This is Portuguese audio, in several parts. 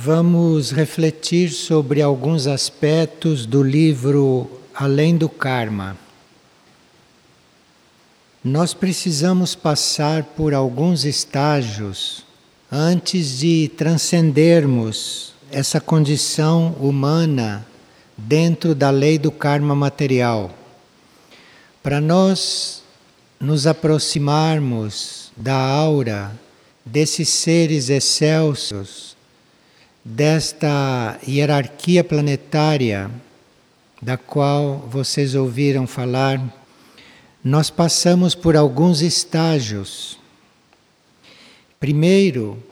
vamos refletir sobre alguns aspectos do livro Além do Karma. Nós precisamos passar por alguns estágios antes de transcendermos essa condição humana dentro da lei do karma material. Para nós nos aproximarmos da aura desses seres excelsos, desta hierarquia planetária da qual vocês ouviram falar, nós passamos por alguns estágios. Primeiro,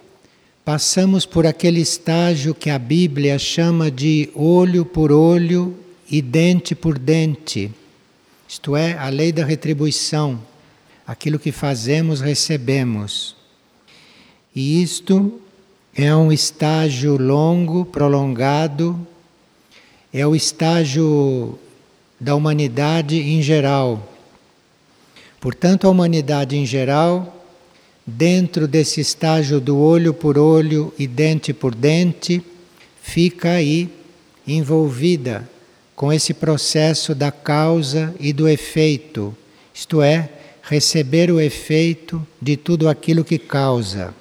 passamos por aquele estágio que a Bíblia chama de olho por olho e dente por dente, isto é, a lei da retribuição. Aquilo que fazemos, recebemos. E isto é um estágio longo, prolongado, é o estágio da humanidade em geral. Portanto, a humanidade em geral dentro desse estágio do olho por olho e dente por dente, fica aí envolvida com esse processo da causa e do efeito, isto é, receber o efeito de tudo aquilo que causa.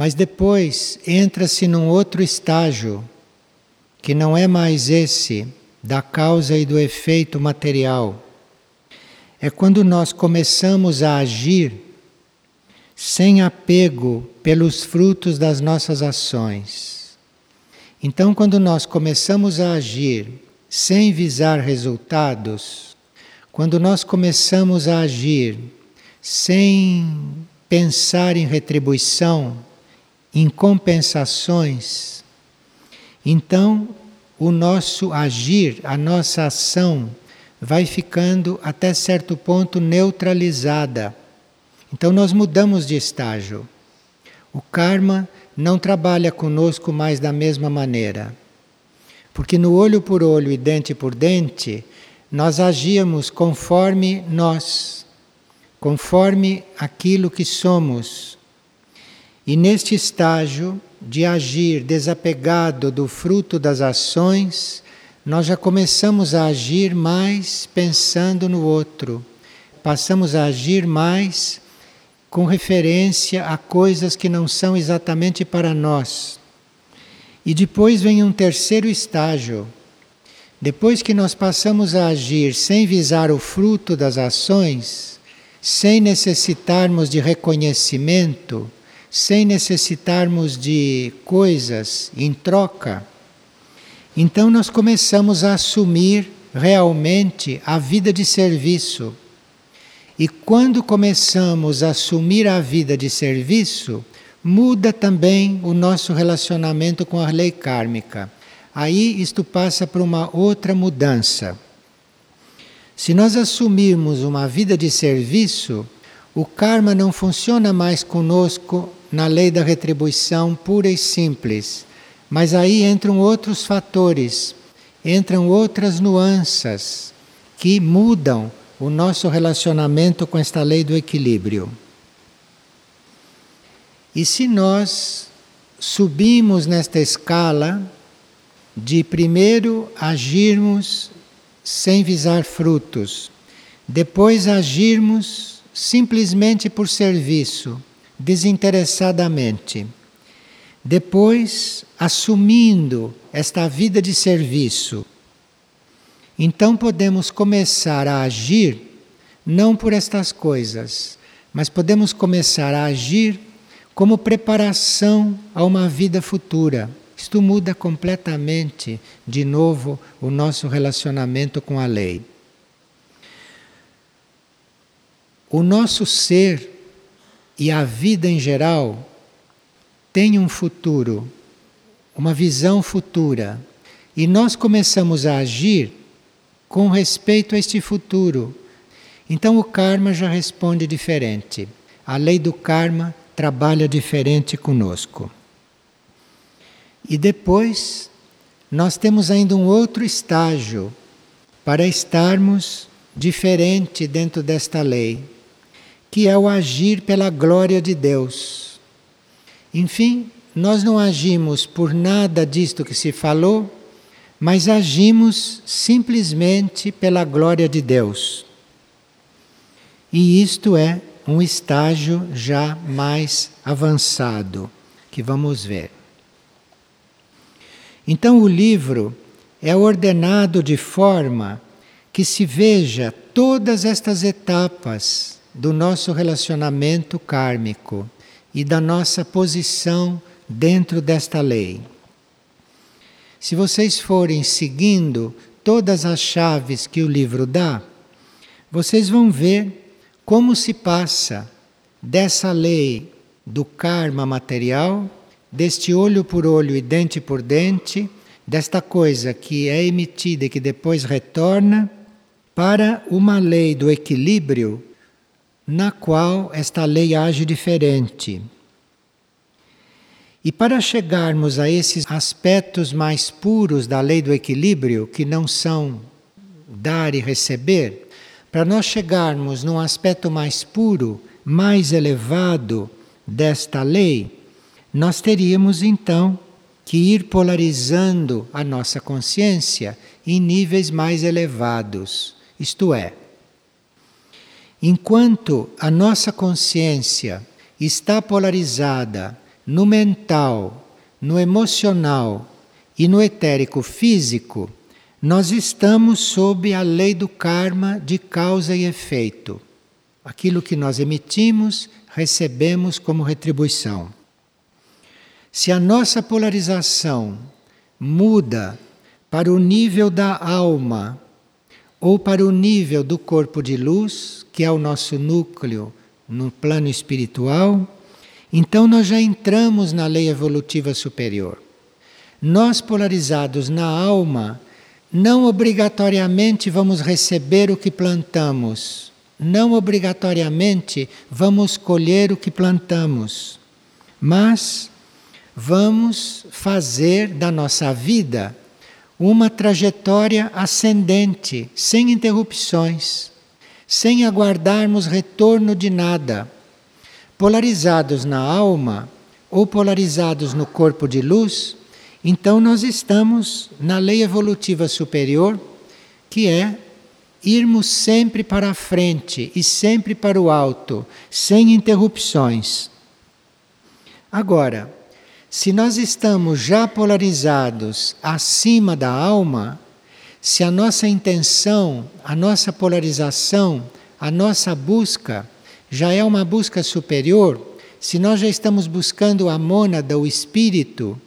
Mas depois entra-se num outro estágio, que não é mais esse da causa e do efeito material. É quando nós começamos a agir sem apego pelos frutos das nossas ações. Então, quando nós começamos a agir sem visar resultados, quando nós começamos a agir sem pensar em retribuição, em compensações, então o nosso agir, a nossa ação, vai ficando até certo ponto neutralizada então nós mudamos de estágio. O karma não trabalha conosco mais da mesma maneira. Porque no olho por olho e dente por dente, nós agíamos conforme nós, conforme aquilo que somos. E neste estágio de agir desapegado do fruto das ações, nós já começamos a agir mais pensando no outro. Passamos a agir mais com referência a coisas que não são exatamente para nós. E depois vem um terceiro estágio. Depois que nós passamos a agir sem visar o fruto das ações, sem necessitarmos de reconhecimento, sem necessitarmos de coisas em troca, então nós começamos a assumir realmente a vida de serviço e quando começamos a assumir a vida de serviço, muda também o nosso relacionamento com a lei kármica. Aí isto passa por uma outra mudança. Se nós assumirmos uma vida de serviço, o karma não funciona mais conosco na lei da retribuição pura e simples, mas aí entram outros fatores, entram outras nuances que mudam o nosso relacionamento com esta lei do equilíbrio. E se nós subimos nesta escala de primeiro agirmos sem visar frutos, depois agirmos simplesmente por serviço, desinteressadamente, depois assumindo esta vida de serviço, então podemos começar a agir não por estas coisas, mas podemos começar a agir como preparação a uma vida futura. Isto muda completamente, de novo, o nosso relacionamento com a lei. O nosso ser e a vida em geral tem um futuro, uma visão futura, e nós começamos a agir com respeito a este futuro. Então o karma já responde diferente. A lei do karma trabalha diferente conosco. E depois nós temos ainda um outro estágio para estarmos diferente dentro desta lei, que é o agir pela glória de Deus. Enfim, nós não agimos por nada disto que se falou, mas agimos simplesmente pela glória de Deus. E isto é um estágio já mais avançado, que vamos ver. Então, o livro é ordenado de forma que se veja todas estas etapas do nosso relacionamento kármico e da nossa posição dentro desta lei. Se vocês forem seguindo todas as chaves que o livro dá, vocês vão ver como se passa dessa lei do karma material, deste olho por olho e dente por dente, desta coisa que é emitida e que depois retorna, para uma lei do equilíbrio, na qual esta lei age diferente. E para chegarmos a esses aspectos mais puros da lei do equilíbrio, que não são dar e receber, para nós chegarmos num aspecto mais puro, mais elevado desta lei, nós teríamos então que ir polarizando a nossa consciência em níveis mais elevados. Isto é, enquanto a nossa consciência está polarizada no mental, no emocional e no etérico físico, nós estamos sob a lei do karma de causa e efeito. Aquilo que nós emitimos, recebemos como retribuição. Se a nossa polarização muda para o nível da alma ou para o nível do corpo de luz, que é o nosso núcleo no plano espiritual, então nós já entramos na lei evolutiva superior. Nós, polarizados na alma, não obrigatoriamente vamos receber o que plantamos, não obrigatoriamente vamos colher o que plantamos, mas vamos fazer da nossa vida uma trajetória ascendente, sem interrupções, sem aguardarmos retorno de nada polarizados na alma ou polarizados no corpo de luz, então nós estamos na lei evolutiva superior, que é irmos sempre para a frente e sempre para o alto, sem interrupções. Agora, se nós estamos já polarizados acima da alma, se a nossa intenção, a nossa polarização, a nossa busca já é uma busca superior, se nós já estamos buscando a mônada, o espírito,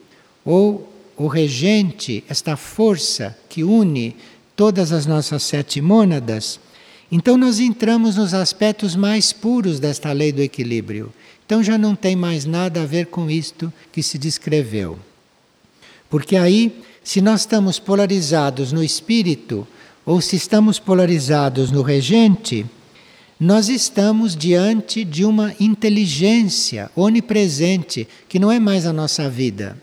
ou o regente, esta força que une todas as nossas sete mônadas, então nós entramos nos aspectos mais puros desta lei do equilíbrio. Então já não tem mais nada a ver com isto que se descreveu. Porque aí, se nós estamos polarizados no espírito, ou se estamos polarizados no regente, nós estamos diante de uma inteligência onipresente que não é mais a nossa vida,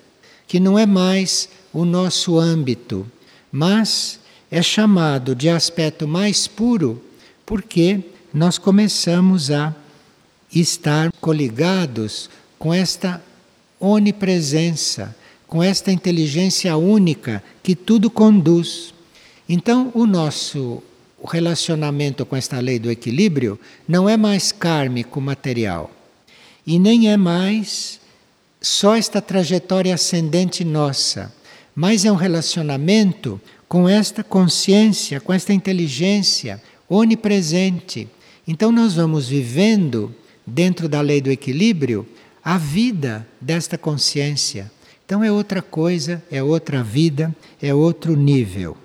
que não é mais o nosso âmbito, mas é chamado de aspecto mais puro porque nós começamos a estar coligados com esta onipresença, com esta inteligência única que tudo conduz. Então, o nosso relacionamento com esta lei do equilíbrio não é mais kármico material e nem é mais só esta trajetória ascendente nossa, mas é um relacionamento com esta consciência, com esta inteligência onipresente. Então nós vamos vivendo dentro da lei do equilíbrio a vida desta consciência. Então é outra coisa, é outra vida, é outro nível.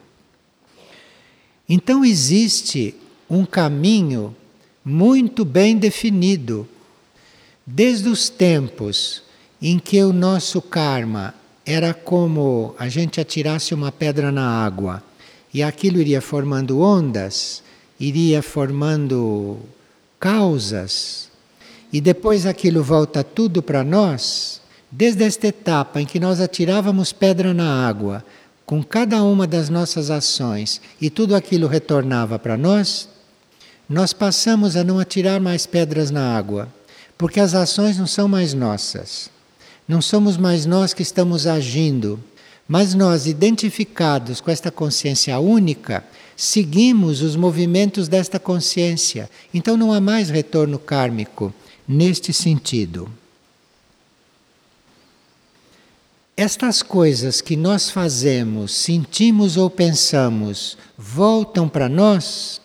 Então existe um caminho muito bem definido. Desde os tempos em que o nosso karma era como a gente atirasse uma pedra na água e aquilo iria formando ondas, iria formando causas, e depois aquilo volta tudo para nós, desde esta etapa em que nós atirávamos pedra na água, com cada uma das nossas ações e tudo aquilo retornava para nós, nós passamos a não atirar mais pedras na água, porque as ações não são mais nossas. Não somos mais nós que estamos agindo, mas nós, identificados com esta consciência única, seguimos os movimentos desta consciência. Então não há mais retorno kármico neste sentido. Estas coisas que nós fazemos, sentimos ou pensamos, voltam para nós,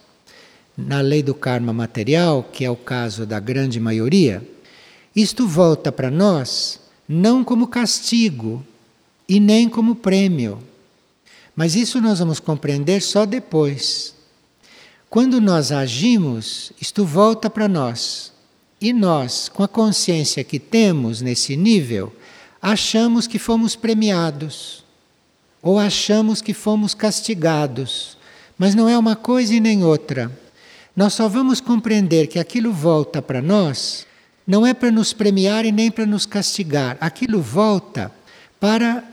na lei do karma material, que é o caso da grande maioria, isto volta para nós não como castigo e nem como prêmio. Mas isso nós vamos compreender só depois. Quando nós agimos, isto volta para nós. E nós, com a consciência que temos nesse nível, achamos que fomos premiados ou achamos que fomos castigados. Mas não é uma coisa e nem outra. Nós só vamos compreender que aquilo volta para nós, não é para nos premiar e nem para nos castigar. Aquilo volta para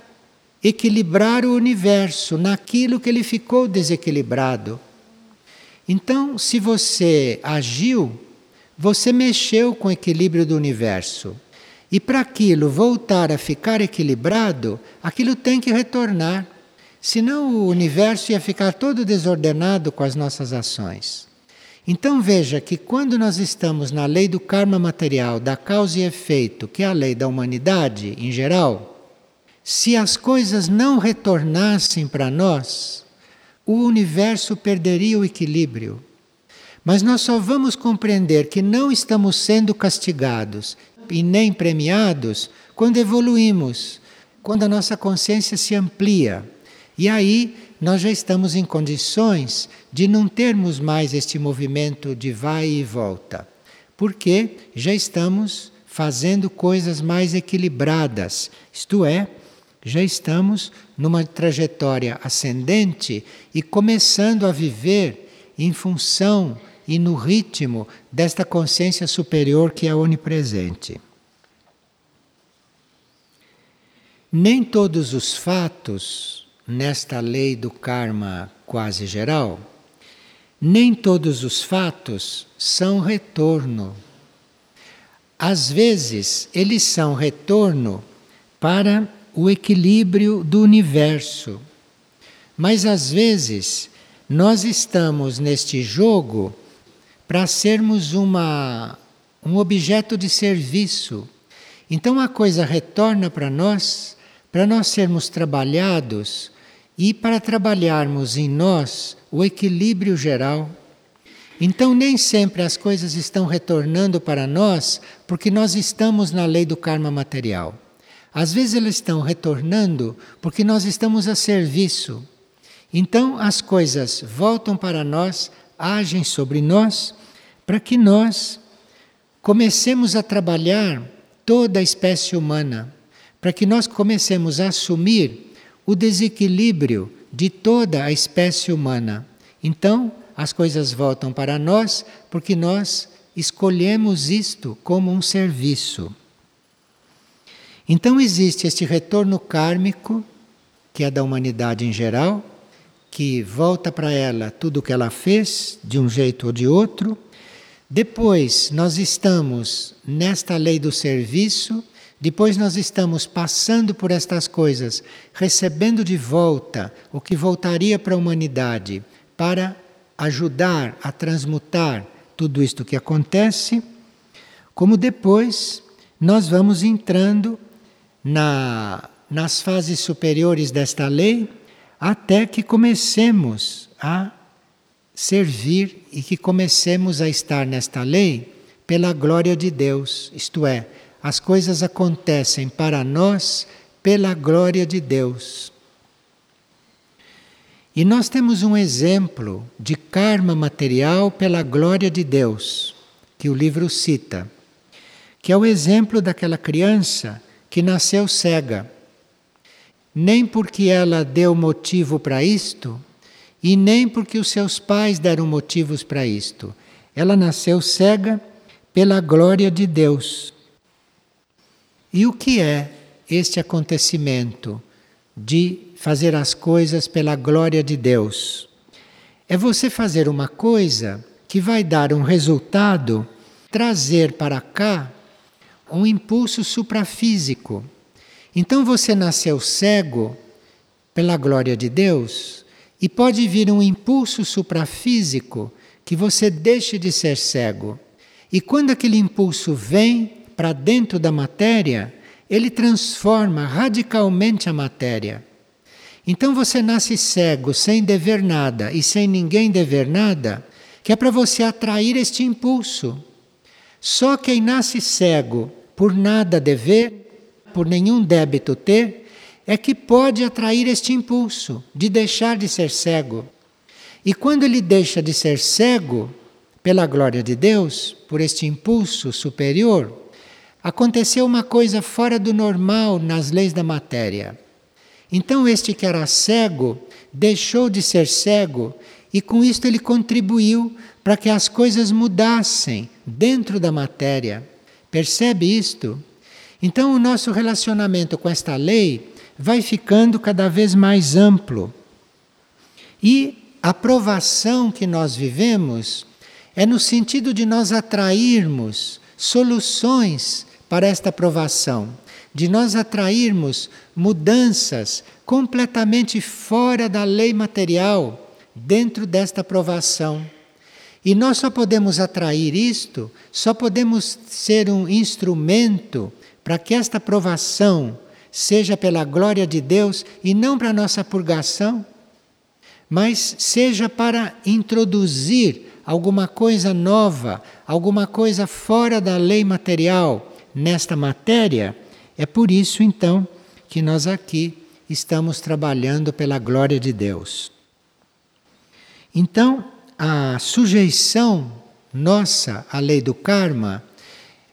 equilibrar o universo naquilo que ele ficou desequilibrado. Então, se você agiu, você mexeu com o equilíbrio do universo. E para aquilo voltar a ficar equilibrado, aquilo tem que retornar. Senão o universo ia ficar todo desordenado com as nossas ações. Então veja que quando nós estamos na lei do karma material, da causa e efeito, que é a lei da humanidade em geral, se as coisas não retornassem para nós, o universo perderia o equilíbrio. Mas nós só vamos compreender que não estamos sendo castigados e nem premiados quando evoluímos, quando a nossa consciência se amplia. E aí nós já estamos em condições de não termos mais este movimento de vai e volta, porque já estamos fazendo coisas mais equilibradas, isto é, já estamos numa trajetória ascendente e começando a viver em função e no ritmo desta consciência superior que é onipresente. Nem todos os fatos nesta lei do karma quase geral, nem todos os fatos são retorno. Às vezes, eles são retorno para o equilíbrio do universo. Mas às vezes, nós estamos neste jogo para sermos uma, um objeto de serviço. Então a coisa retorna para nós, para nós sermos trabalhados e para trabalharmos em nós o equilíbrio geral. Então, nem sempre as coisas estão retornando para nós porque nós estamos na lei do karma material. Às vezes, elas estão retornando porque nós estamos a serviço. Então, as coisas voltam para nós, agem sobre nós para que nós comecemos a trabalhar toda a espécie humana, para que nós comecemos a assumir o desequilíbrio de toda a espécie humana. Então, as coisas voltam para nós porque nós escolhemos isto como um serviço. Então, existe este retorno kármico, que é da humanidade em geral, que volta para ela tudo o que ela fez, de um jeito ou de outro depois nós estamos nesta lei do serviço, depois nós estamos passando por estas coisas, recebendo de volta o que voltaria para a humanidade para ajudar a transmutar tudo isto que acontece, como depois nós vamos entrando na, nas fases superiores desta lei até que comecemos a servir e que comecemos a estar nesta lei pela glória de Deus, isto é, as coisas acontecem para nós pela glória de Deus. E nós temos um exemplo de karma material pela glória de Deus, que o livro cita, que é o exemplo daquela criança que nasceu cega. Nem porque ela deu motivo para isto, e nem porque os seus pais deram motivos para isto. Ela nasceu cega pela glória de Deus. E o que é este acontecimento de fazer as coisas pela glória de Deus? É você fazer uma coisa que vai dar um resultado, trazer para cá um impulso suprafísico, Então você nasceu cego pela glória de Deus e pode vir um impulso suprafísico que você deixe de ser cego. E quando aquele impulso vem para dentro da matéria, ele transforma radicalmente a matéria. Então você nasce cego, sem dever nada e sem ninguém dever nada, que é para você atrair este impulso. Só quem nasce cego por nada dever, por nenhum débito ter, é que pode atrair este impulso de deixar de ser cego. E quando ele deixa de ser cego, pela glória de Deus, por este impulso superior, aconteceu uma coisa fora do normal nas leis da matéria. Então, este que era cego deixou de ser cego e com isto ele contribuiu para que as coisas mudassem dentro da matéria. Percebe isto? Então, o nosso relacionamento com esta lei vai ficando cada vez mais amplo. E a provação que nós vivemos é no sentido de nós atrairmos soluções para esta provação, de nós atrairmos mudanças completamente fora da lei material, dentro desta provação. E nós só podemos atrair isto, só podemos ser um instrumento para que esta provação seja pela glória de Deus e não para nossa purgação, mas seja para introduzir alguma coisa nova, alguma coisa fora da lei material nesta matéria, é por isso então que nós aqui estamos trabalhando pela glória de Deus. Então, a sujeição nossa à lei do karma,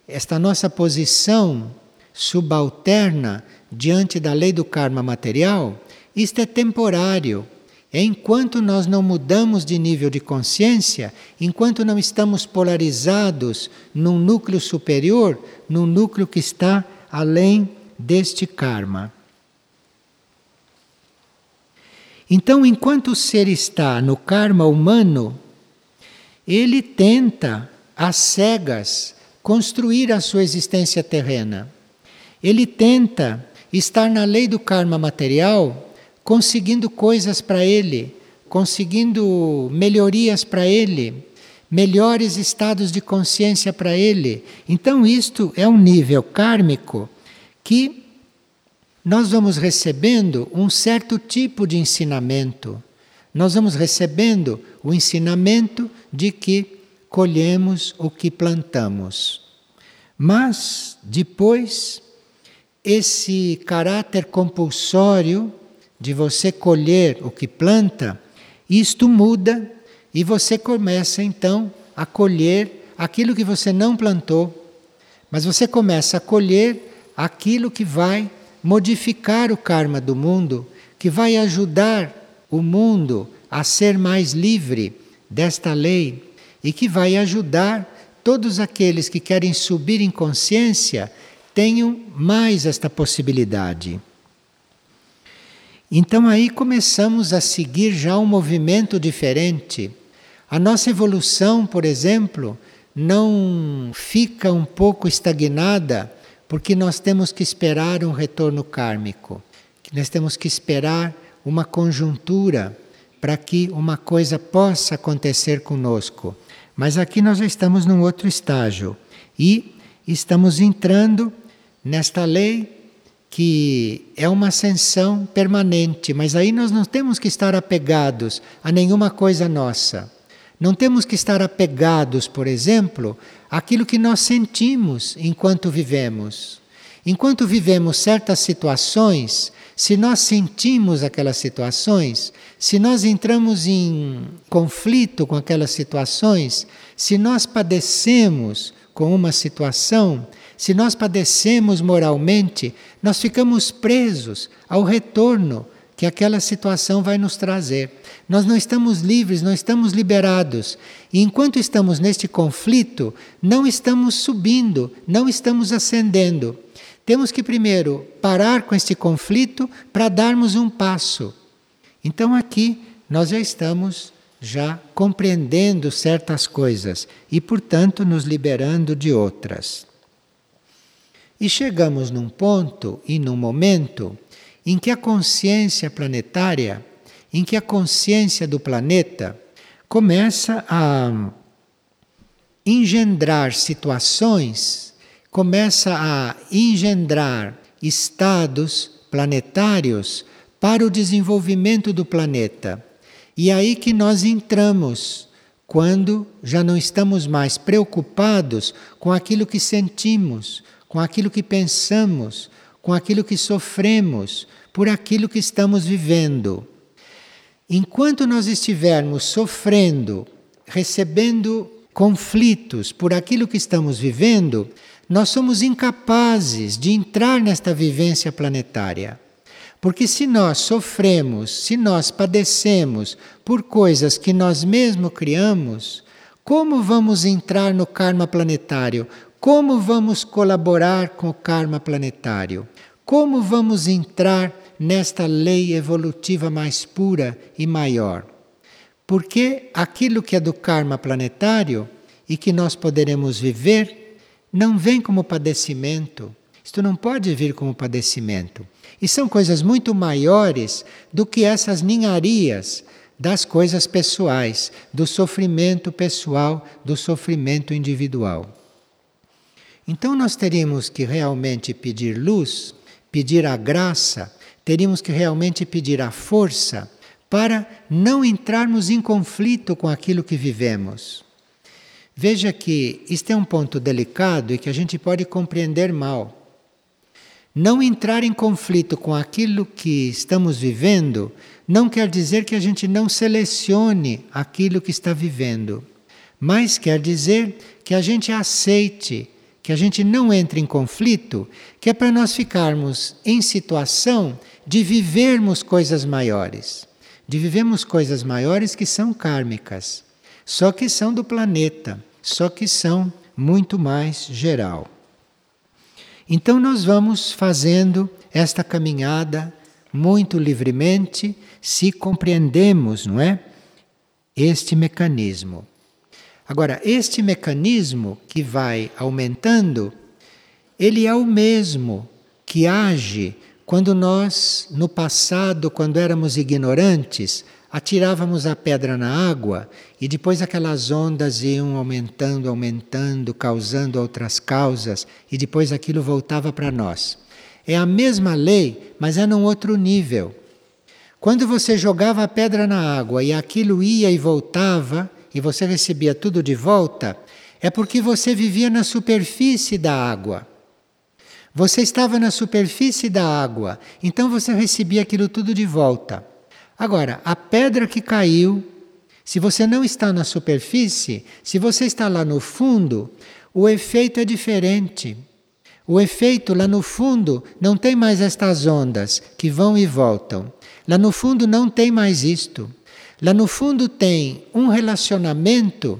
esta nossa posição subalterna diante da lei do karma material, isto é temporário. Enquanto nós não mudamos de nível de consciência, enquanto não estamos polarizados num núcleo superior, num núcleo que está além deste karma. Então, enquanto o ser está no karma humano, ele tenta, às cegas, construir a sua existência terrena. Ele tenta estar na lei do karma material conseguindo coisas para ele, conseguindo melhorias para ele, melhores estados de consciência para ele. Então, isto é um nível kármico que nós vamos recebendo um certo tipo de ensinamento. Nós vamos recebendo o ensinamento de que colhemos o que plantamos. Mas, depois, esse caráter compulsório de você colher o que planta, isto muda e você começa então a colher aquilo que você não plantou. Mas você começa a colher aquilo que vai modificar o karma do mundo, que vai ajudar o mundo a ser mais livre desta lei e que vai ajudar todos aqueles que querem subir em consciência tenham mais esta possibilidade. Então aí começamos a seguir já um movimento diferente. A nossa evolução, por exemplo, não fica um pouco estagnada porque nós temos que esperar um retorno kármico. Nós temos que esperar uma conjuntura para que uma coisa possa acontecer conosco. Mas aqui nós já estamos num outro estágio e estamos entrando nesta lei que é uma ascensão permanente, mas aí nós não temos que estar apegados a nenhuma coisa nossa. Não temos que estar apegados, por exemplo, àquilo que nós sentimos enquanto vivemos. Enquanto vivemos certas situações, se nós sentimos aquelas situações, se nós entramos em conflito com aquelas situações, se nós padecemos com uma situação, se nós padecemos moralmente, nós ficamos presos ao retorno que aquela situação vai nos trazer. Nós não estamos livres, não estamos liberados. E enquanto estamos neste conflito, não estamos subindo, não estamos ascendendo. Temos que primeiro parar com este conflito para darmos um passo. Então aqui nós já estamos já compreendendo certas coisas e, portanto, nos liberando de outras. E chegamos num ponto e num momento em que a consciência planetária, em que a consciência do planeta começa a engendrar situações, começa a engendrar estados planetários para o desenvolvimento do planeta. E é aí que nós entramos, quando já não estamos mais preocupados com aquilo que sentimos, com aquilo que pensamos, com aquilo que sofremos, por aquilo que estamos vivendo. Enquanto nós estivermos sofrendo, recebendo conflitos por aquilo que estamos vivendo, nós somos incapazes de entrar nesta vivência planetária. Porque se nós sofremos, se nós padecemos por coisas que nós mesmos criamos, como vamos entrar no karma planetário? Como vamos colaborar com o karma planetário? Como vamos entrar nesta lei evolutiva mais pura e maior? Porque aquilo que é do karma planetário e que nós poderemos viver não vem como padecimento. Isto não pode vir como padecimento. E são coisas muito maiores do que essas ninharias das coisas pessoais, do sofrimento pessoal, do sofrimento individual. Então nós teríamos que realmente pedir luz, pedir a graça, teríamos que realmente pedir a força para não entrarmos em conflito com aquilo que vivemos. Veja que isto é um ponto delicado e que a gente pode compreender mal. Não entrar em conflito com aquilo que estamos vivendo não quer dizer que a gente não selecione aquilo que está vivendo, mas quer dizer que a gente aceite que a gente não entre em conflito, que é para nós ficarmos em situação de vivermos coisas maiores. De vivermos coisas maiores que são kármicas, só que são do planeta, só que são muito mais geral. Então nós vamos fazendo esta caminhada muito livremente, se compreendemos, não é? Este mecanismo. Agora, este mecanismo que vai aumentando, ele é o mesmo que age quando nós, no passado, quando éramos ignorantes, atirávamos a pedra na água e depois aquelas ondas iam aumentando, aumentando, causando outras causas e depois aquilo voltava para nós. É a mesma lei, mas é num outro nível. Quando você jogava a pedra na água e aquilo ia e voltava, e você recebia tudo de volta, é porque você vivia na superfície da água. Você estava na superfície da água, então você recebia aquilo tudo de volta. Agora, a pedra que caiu, se você não está na superfície, se você está lá no fundo, o efeito é diferente. O efeito lá no fundo não tem mais estas ondas que vão e voltam. Lá no fundo não tem mais isto. Lá no fundo tem um relacionamento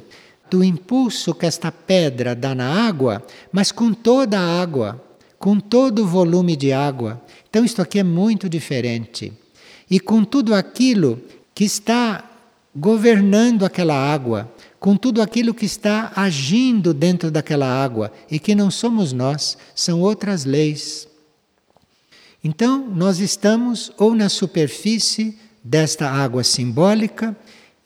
do impulso que esta pedra dá na água, mas com toda a água, com todo o volume de água. Então, isto aqui é muito diferente. E com tudo aquilo que está governando aquela água, com tudo aquilo que está agindo dentro daquela água e que não somos nós, são outras leis. Então, nós estamos ou na superfície desta água simbólica,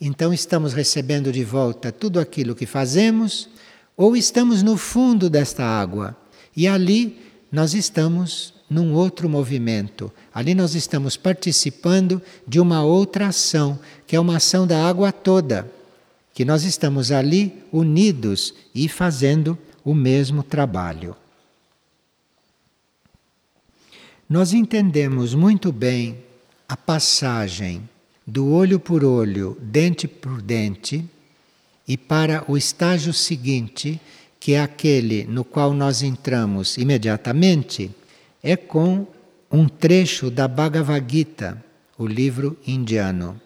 então estamos recebendo de volta tudo aquilo que fazemos, ou estamos no fundo desta água e ali nós estamos num outro movimento. Ali nós estamos participando de uma outra ação, que é uma ação da água toda, que nós estamos ali unidos e fazendo o mesmo trabalho. Nós entendemos muito bem a passagem do olho por olho, dente por dente, e para o estágio seguinte, que é aquele no qual nós entramos imediatamente, é com um trecho da Bhagavad Gita, o livro indiano.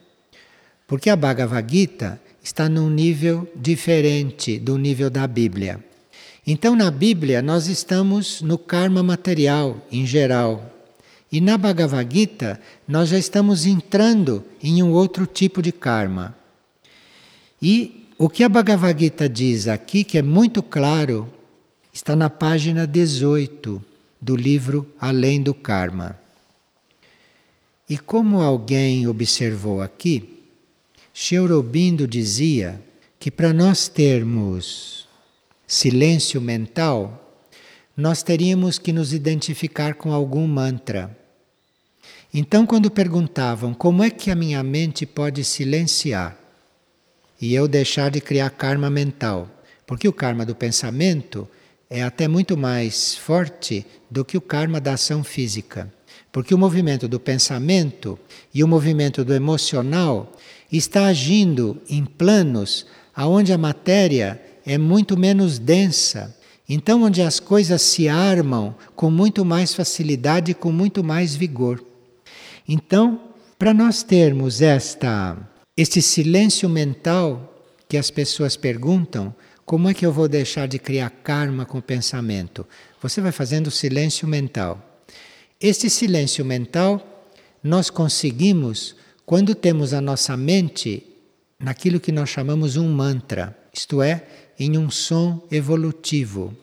Porque a Bhagavad Gita está num nível diferente do nível da Bíblia. Então, na Bíblia, nós estamos no karma material em geral, e na Bhagavad Gita, nós já estamos entrando em um outro tipo de karma. E o que a Bhagavad Gita diz aqui, que é muito claro, está na página 18. do livro Além do Karma. E como alguém observou aqui, Aurobindo dizia que para nós termos silêncio mental, nós teríamos que nos identificar com algum mantra. Então, quando perguntavam como é que a minha mente pode silenciar e eu deixar de criar karma mental, porque o karma do pensamento é até muito mais forte do que o karma da ação física. Porque o movimento do pensamento e o movimento do emocional está agindo em planos aonde a matéria é muito menos densa. Então onde as coisas se armam com muito mais facilidade e com muito mais vigor. Então, para nós termos esta este silêncio mental que as pessoas perguntam, como é que eu vou deixar de criar karma com o pensamento? Você vai fazendo silêncio mental. Este silêncio mental nós conseguimos quando temos a nossa mente naquilo que nós chamamos um mantra, isto é, em um som evolutivo.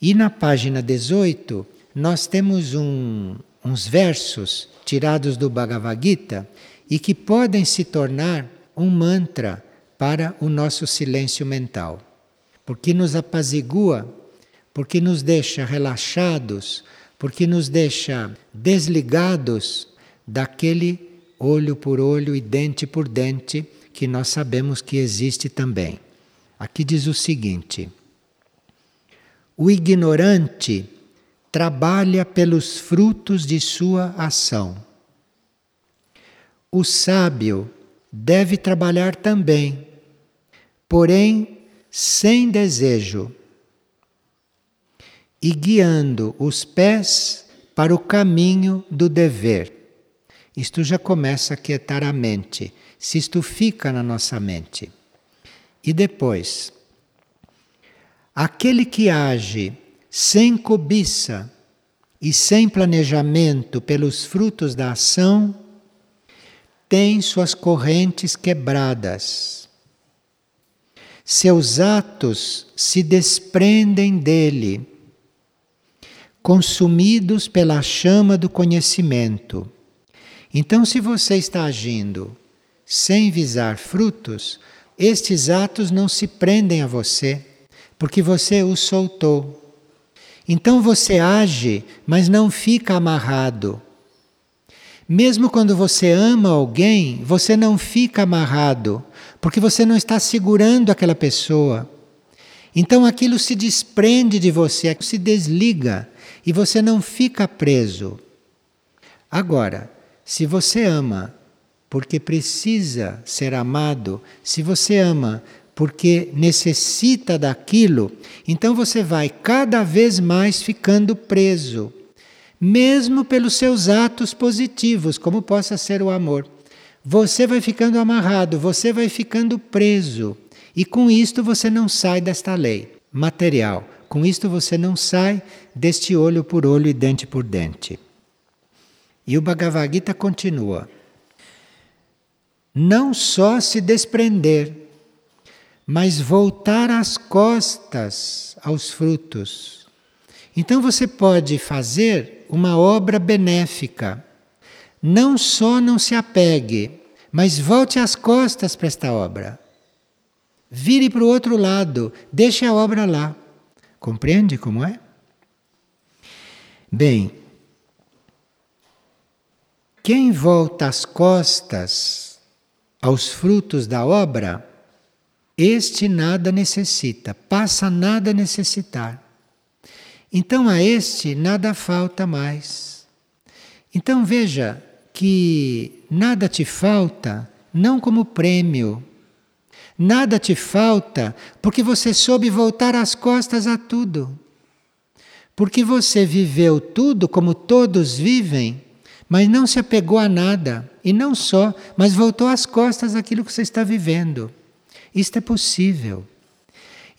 E na página 18, nós temos um, uns versos tirados do Bhagavad Gita e que podem se tornar um mantra para o nosso silêncio mental, porque nos apazigua, porque nos deixa relaxados, porque nos deixa desligados daquele olho por olho e dente por dente que nós sabemos que existe também. Aqui diz o seguinte: o ignorante trabalha pelos frutos de sua ação. O sábio deve trabalhar também, porém sem desejo e guiando os pés para o caminho do dever. Isto já começa a quietar a mente, se isto fica na nossa mente. E depois, aquele que age sem cobiça e sem planejamento pelos frutos da ação, tem suas correntes quebradas. Seus atos se desprendem dele consumidos pela chama do conhecimento. Então, se você está agindo sem visar frutos, estes atos não se prendem a você, porque você os soltou. Então você age, mas não fica amarrado. Mesmo quando você ama alguém, você não fica amarrado, porque você não está segurando aquela pessoa. Então aquilo se desprende de você, se desliga e você não fica preso. Agora, se você ama porque precisa ser amado, se você ama porque necessita daquilo, então você vai cada vez mais ficando preso, mesmo pelos seus atos positivos, como possa ser o amor. Você vai ficando amarrado, você vai ficando preso, e com isto você não sai desta lei material. Com isto você não sai deste olho por olho e dente por dente. E o Bhagavad Gita continua: não só se desprender, mas voltar as costas aos frutos. Então você pode fazer uma obra benéfica. Não só não se apegue, mas volte as costas para esta obra. Vire para o outro lado, deixe a obra lá. Compreende como é? Bem, quem volta as costas aos frutos da obra, este nada necessita, passa nada necessitar. Então a este nada falta mais. Então veja que nada te falta, não como prêmio, Nada te falta porque você soube voltar as costas a tudo. Porque você viveu tudo como todos vivem, mas não se apegou a nada. E não só, mas voltou as costas àquilo que você está vivendo. Isto é possível.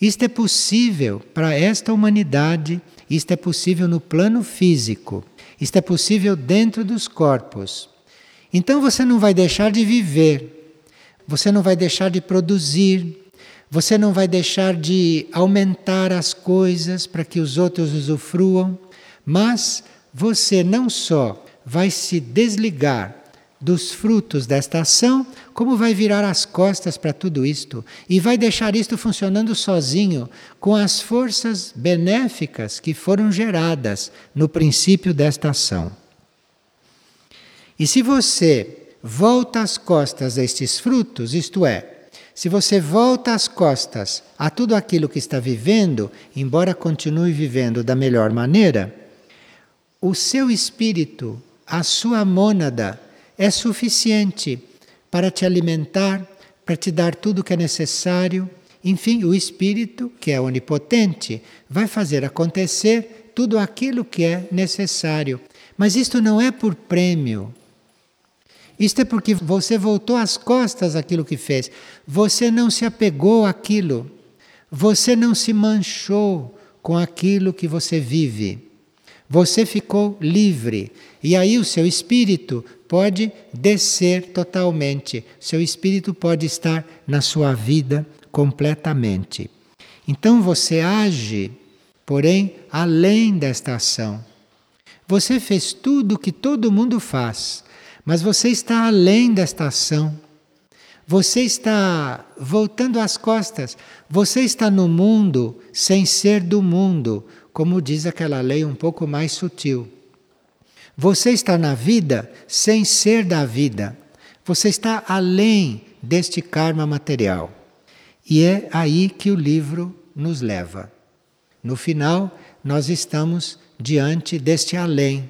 Isto é possível para esta humanidade, isto é possível no plano físico, isto é possível dentro dos corpos. Então você não vai deixar de viver você não vai deixar de produzir, você não vai deixar de aumentar as coisas para que os outros usufruam, Mas você não só vai se desligar dos frutos desta ação, como vai virar as costas para tudo isto e vai deixar isto funcionando sozinho, com as forças benéficas que foram geradas no princípio desta ação. E se você volta as costas a estes frutos, isto é, se você volta as costas a tudo aquilo que está vivendo, embora continue vivendo da melhor maneira, o seu espírito, a sua mônada, é suficiente para te alimentar, para te dar tudo o que é necessário. Enfim, o espírito, que é onipotente, vai fazer acontecer tudo aquilo que é necessário. Mas isto não é por prêmio, isto é porque você voltou as costas àquilo que fez. Você não se apegou àquilo. Você não se manchou com aquilo que você vive. Você ficou livre. E aí o seu espírito pode descer totalmente. Seu espírito pode estar na sua vida completamente. Então você age, porém, além desta ação. Você fez tudo o que todo mundo faz mas você está além desta ação. Você está voltando as costas. Você está no mundo sem ser do mundo, como diz aquela lei um pouco mais sutil. Você está na vida sem ser da vida. Você está além deste karma material. E é aí que o livro nos leva. No final, nós estamos diante deste além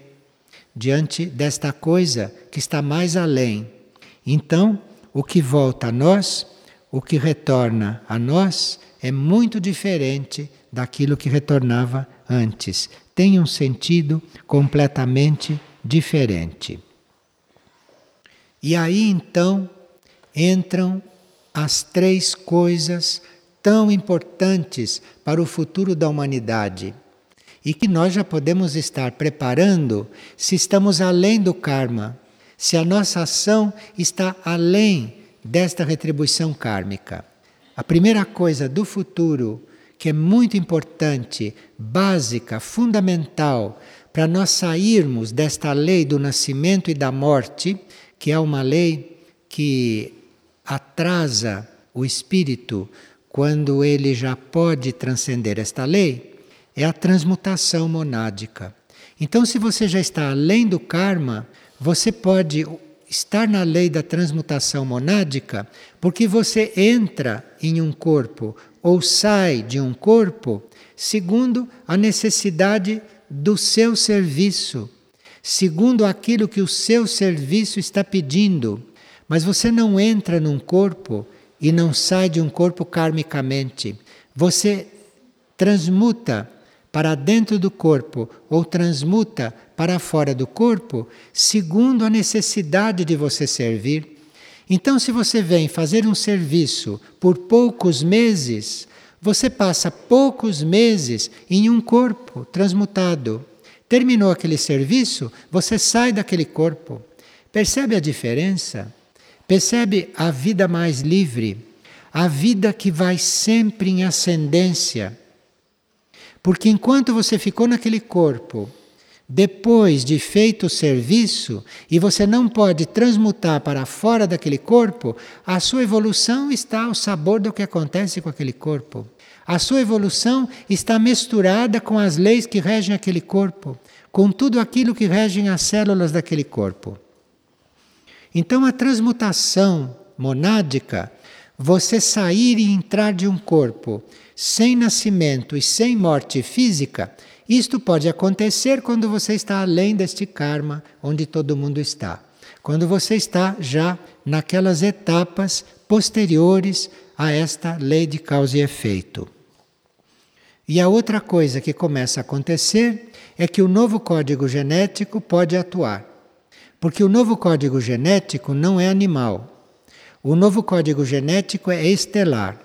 diante desta coisa que está mais além. Então, o que volta a nós, o que retorna a nós, é muito diferente daquilo que retornava antes. Tem um sentido completamente diferente. E aí então entram as três coisas tão importantes para o futuro da humanidade e que nós já podemos estar preparando se estamos além do karma, se a nossa ação está além desta retribuição kármica. A primeira coisa do futuro, que é muito importante, básica, fundamental, para nós sairmos desta lei do nascimento e da morte, que é uma lei que atrasa o espírito quando ele já pode transcender esta lei, é a transmutação monádica. Então, se você já está além do karma, você pode estar na lei da transmutação monádica, porque você entra em um corpo ou sai de um corpo segundo a necessidade do seu serviço, segundo aquilo que o seu serviço está pedindo. Mas você não entra num corpo e não sai de um corpo karmicamente. Você transmuta para dentro do corpo ou transmuta para fora do corpo, segundo a necessidade de você servir. Então, se você vem fazer um serviço por poucos meses, você passa poucos meses em um corpo transmutado. Terminou aquele serviço, você sai daquele corpo. Percebe a diferença? Percebe a vida mais livre, a vida que vai sempre em ascendência porque enquanto você ficou naquele corpo, depois de feito o serviço, e você não pode transmutar para fora daquele corpo, a sua evolução está ao sabor do que acontece com aquele corpo. A sua evolução está misturada com as leis que regem aquele corpo, com tudo aquilo que regem as células daquele corpo. Então a transmutação monádica, você sair e entrar de um corpo sem nascimento e sem morte física, isto pode acontecer quando você está além deste karma onde todo mundo está. Quando você está já naquelas etapas posteriores a esta lei de causa e efeito. E a outra coisa que começa a acontecer é que o novo código genético pode atuar. Porque o novo código genético não é animal. O novo código genético é estelar.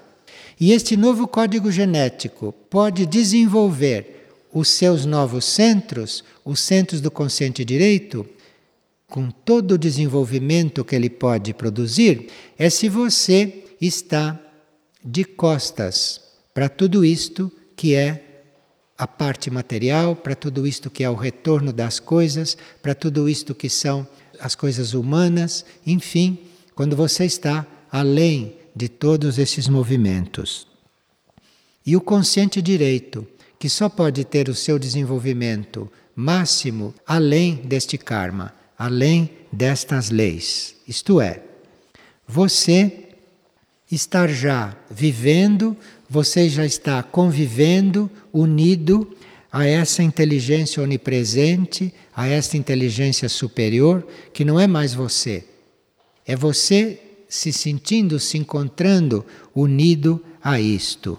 E este novo código genético pode desenvolver os seus novos centros, os centros do consciente direito, com todo o desenvolvimento que ele pode produzir, é se você está de costas para tudo isto que é a parte material, para tudo isto que é o retorno das coisas, para tudo isto que são as coisas humanas, enfim, quando você está além de todos esses movimentos. E o consciente direito, que só pode ter o seu desenvolvimento máximo além deste karma, além destas leis. Isto é, você estar já vivendo, você já está convivendo, unido a essa inteligência onipresente, a esta inteligência superior, que não é mais você. É você se sentindo, se encontrando unido a isto.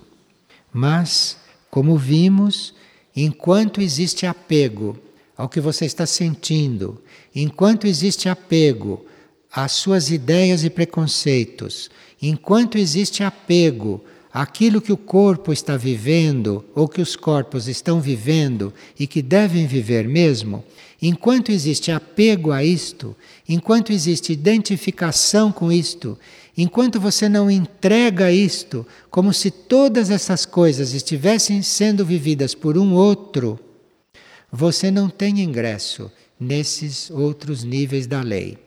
Mas, como vimos, enquanto existe apego ao que você está sentindo, enquanto existe apego às suas ideias e preconceitos, enquanto existe apego àquilo que o corpo está vivendo ou que os corpos estão vivendo e que devem viver mesmo, enquanto existe apego a isto, enquanto existe identificação com isto, enquanto você não entrega isto como se todas essas coisas estivessem sendo vividas por um outro, você não tem ingresso nesses outros níveis da lei.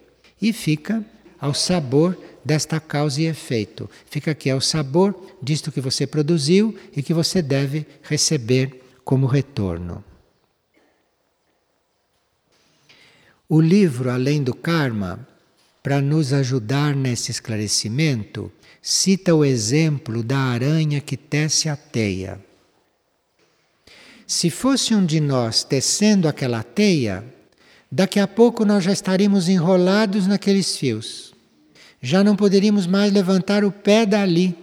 E fica ao sabor desta causa e efeito. Fica aqui ao sabor disto que você produziu e que você deve receber como retorno. O livro Além do Karma, para nos ajudar nesse esclarecimento, cita o exemplo da aranha que tece a teia. Se fosse um de nós tecendo aquela teia, daqui a pouco nós já estaríamos enrolados naqueles fios já não poderíamos mais levantar o pé dali.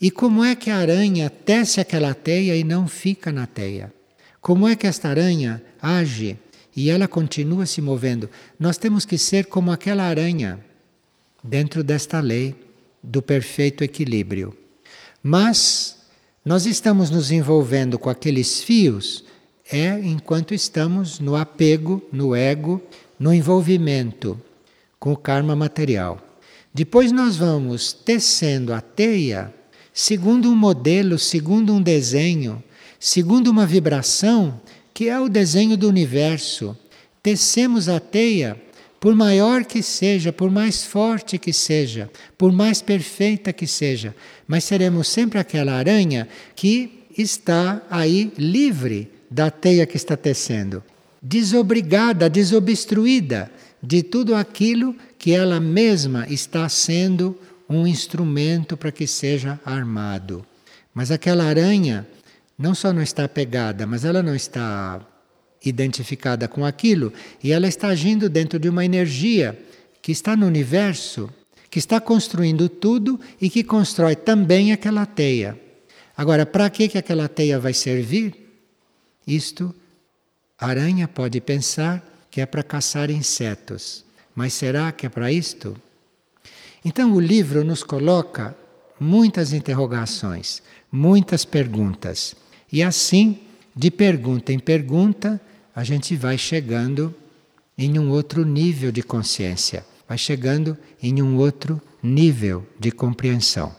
E como é que a aranha tece aquela teia e não fica na teia? Como é que esta aranha age e ela continua se movendo? Nós temos que ser como aquela aranha dentro desta lei do perfeito equilíbrio. Mas nós estamos nos envolvendo com aqueles fios é enquanto estamos no apego, no ego, no envolvimento com o karma material. Depois nós vamos tecendo a teia segundo um modelo, segundo um desenho, segundo uma vibração que é o desenho do universo. Tecemos a teia por maior que seja, por mais forte que seja, por mais perfeita que seja, mas seremos sempre aquela aranha que está aí livre da teia que está tecendo, desobrigada, desobstruída de tudo aquilo que ela mesma está sendo um instrumento para que seja armado. Mas aquela aranha não só não está pegada, mas ela não está identificada com aquilo e ela está agindo dentro de uma energia que está no universo, que está construindo tudo e que constrói também aquela teia. Agora, para que, que aquela teia vai servir? Isto, a aranha pode pensar que é para caçar insetos. Mas será que é para isto? Então o livro nos coloca muitas interrogações, muitas perguntas. E assim, de pergunta em pergunta, a gente vai chegando em um outro nível de consciência, vai chegando em um outro nível de compreensão.